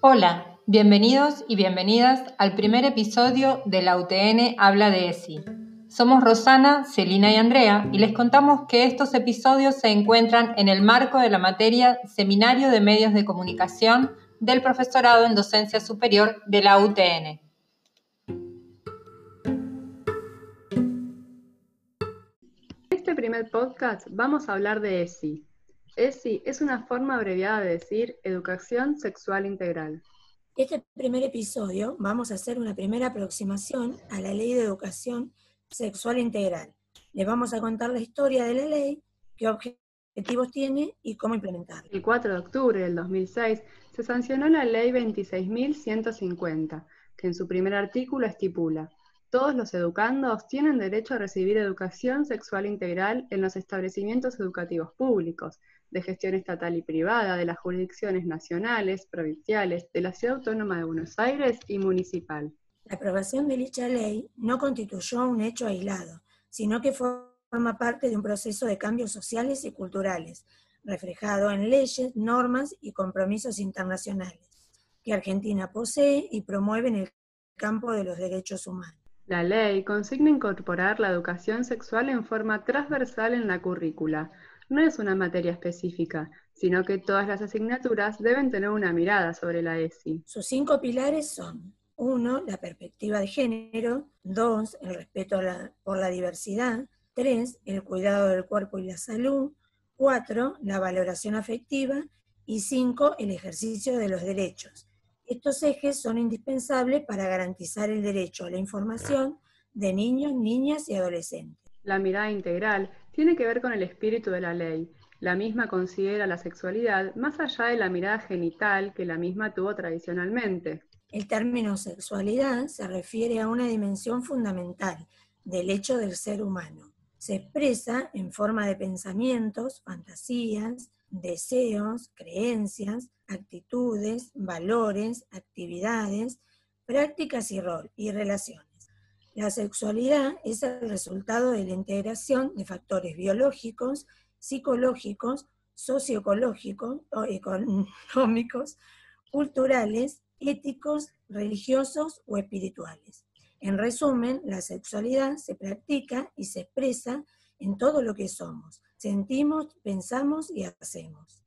Hola, bienvenidos y bienvenidas al primer episodio de la UTN Habla de ESI. Somos Rosana, Celina y Andrea y les contamos que estos episodios se encuentran en el marco de la materia Seminario de Medios de Comunicación del Profesorado en Docencia Superior de la UTN. En este primer podcast vamos a hablar de ESI. ESI es una forma abreviada de decir Educación Sexual Integral. Este primer episodio vamos a hacer una primera aproximación a la Ley de Educación Sexual Integral. Les vamos a contar la historia de la ley, qué objetivos tiene y cómo implementarla. El 4 de octubre del 2006 se sancionó la Ley 26.150, que en su primer artículo estipula todos los educandos tienen derecho a recibir educación sexual integral en los establecimientos educativos públicos, de gestión estatal y privada, de las jurisdicciones nacionales, provinciales, de la Ciudad Autónoma de Buenos Aires y municipal. La aprobación de dicha ley no constituyó un hecho aislado, sino que forma parte de un proceso de cambios sociales y culturales, reflejado en leyes, normas y compromisos internacionales, que Argentina posee y promueve en el campo de los derechos humanos. La ley consigna incorporar la educación sexual en forma transversal en la currícula. No es una materia específica, sino que todas las asignaturas deben tener una mirada sobre la ESI. Sus cinco pilares son uno, la perspectiva de género, dos, el respeto por la diversidad, tres, el cuidado del cuerpo y la salud, cuatro, la valoración afectiva y cinco, el ejercicio de los derechos. Estos ejes son indispensables para garantizar el derecho a la información de niños, niñas y adolescentes. La mirada integral tiene que ver con el espíritu de la ley. La misma considera la sexualidad más allá de la mirada genital que la misma tuvo tradicionalmente. El término sexualidad se refiere a una dimensión fundamental del hecho del ser humano. Se expresa en forma de pensamientos, fantasías, deseos, creencias, actitudes, valores, actividades, prácticas y rol y relaciones. La sexualidad es el resultado de la integración de factores biológicos, psicológicos, socioecológicos, económicos, culturales, éticos, religiosos o espirituales. En resumen, la sexualidad se practica y se expresa en todo lo que somos, sentimos, pensamos y hacemos.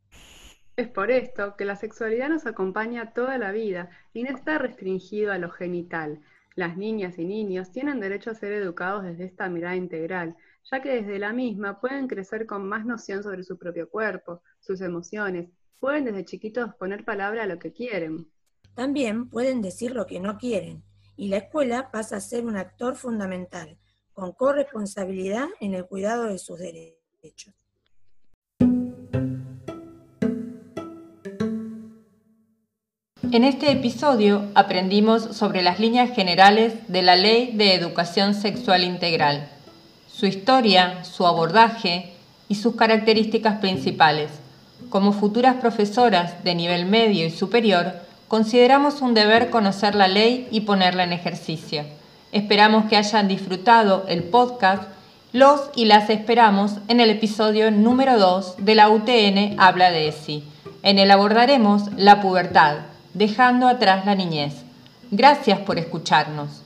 Es por esto que la sexualidad nos acompaña toda la vida y no está restringido a lo genital. Las niñas y niños tienen derecho a ser educados desde esta mirada integral, ya que desde la misma pueden crecer con más noción sobre su propio cuerpo, sus emociones, pueden desde chiquitos poner palabra a lo que quieren. También pueden decir lo que no quieren, y la escuela pasa a ser un actor fundamental, con corresponsabilidad en el cuidado de sus derechos. En este episodio aprendimos sobre las líneas generales de la Ley de Educación Sexual Integral, su historia, su abordaje y sus características principales. Como futuras profesoras de nivel medio y superior, consideramos un deber conocer la ley y ponerla en ejercicio. Esperamos que hayan disfrutado el podcast. Los y las esperamos en el episodio número 2 de la UTN Habla de ESI. En el abordaremos la pubertad, dejando atrás la niñez. Gracias por escucharnos.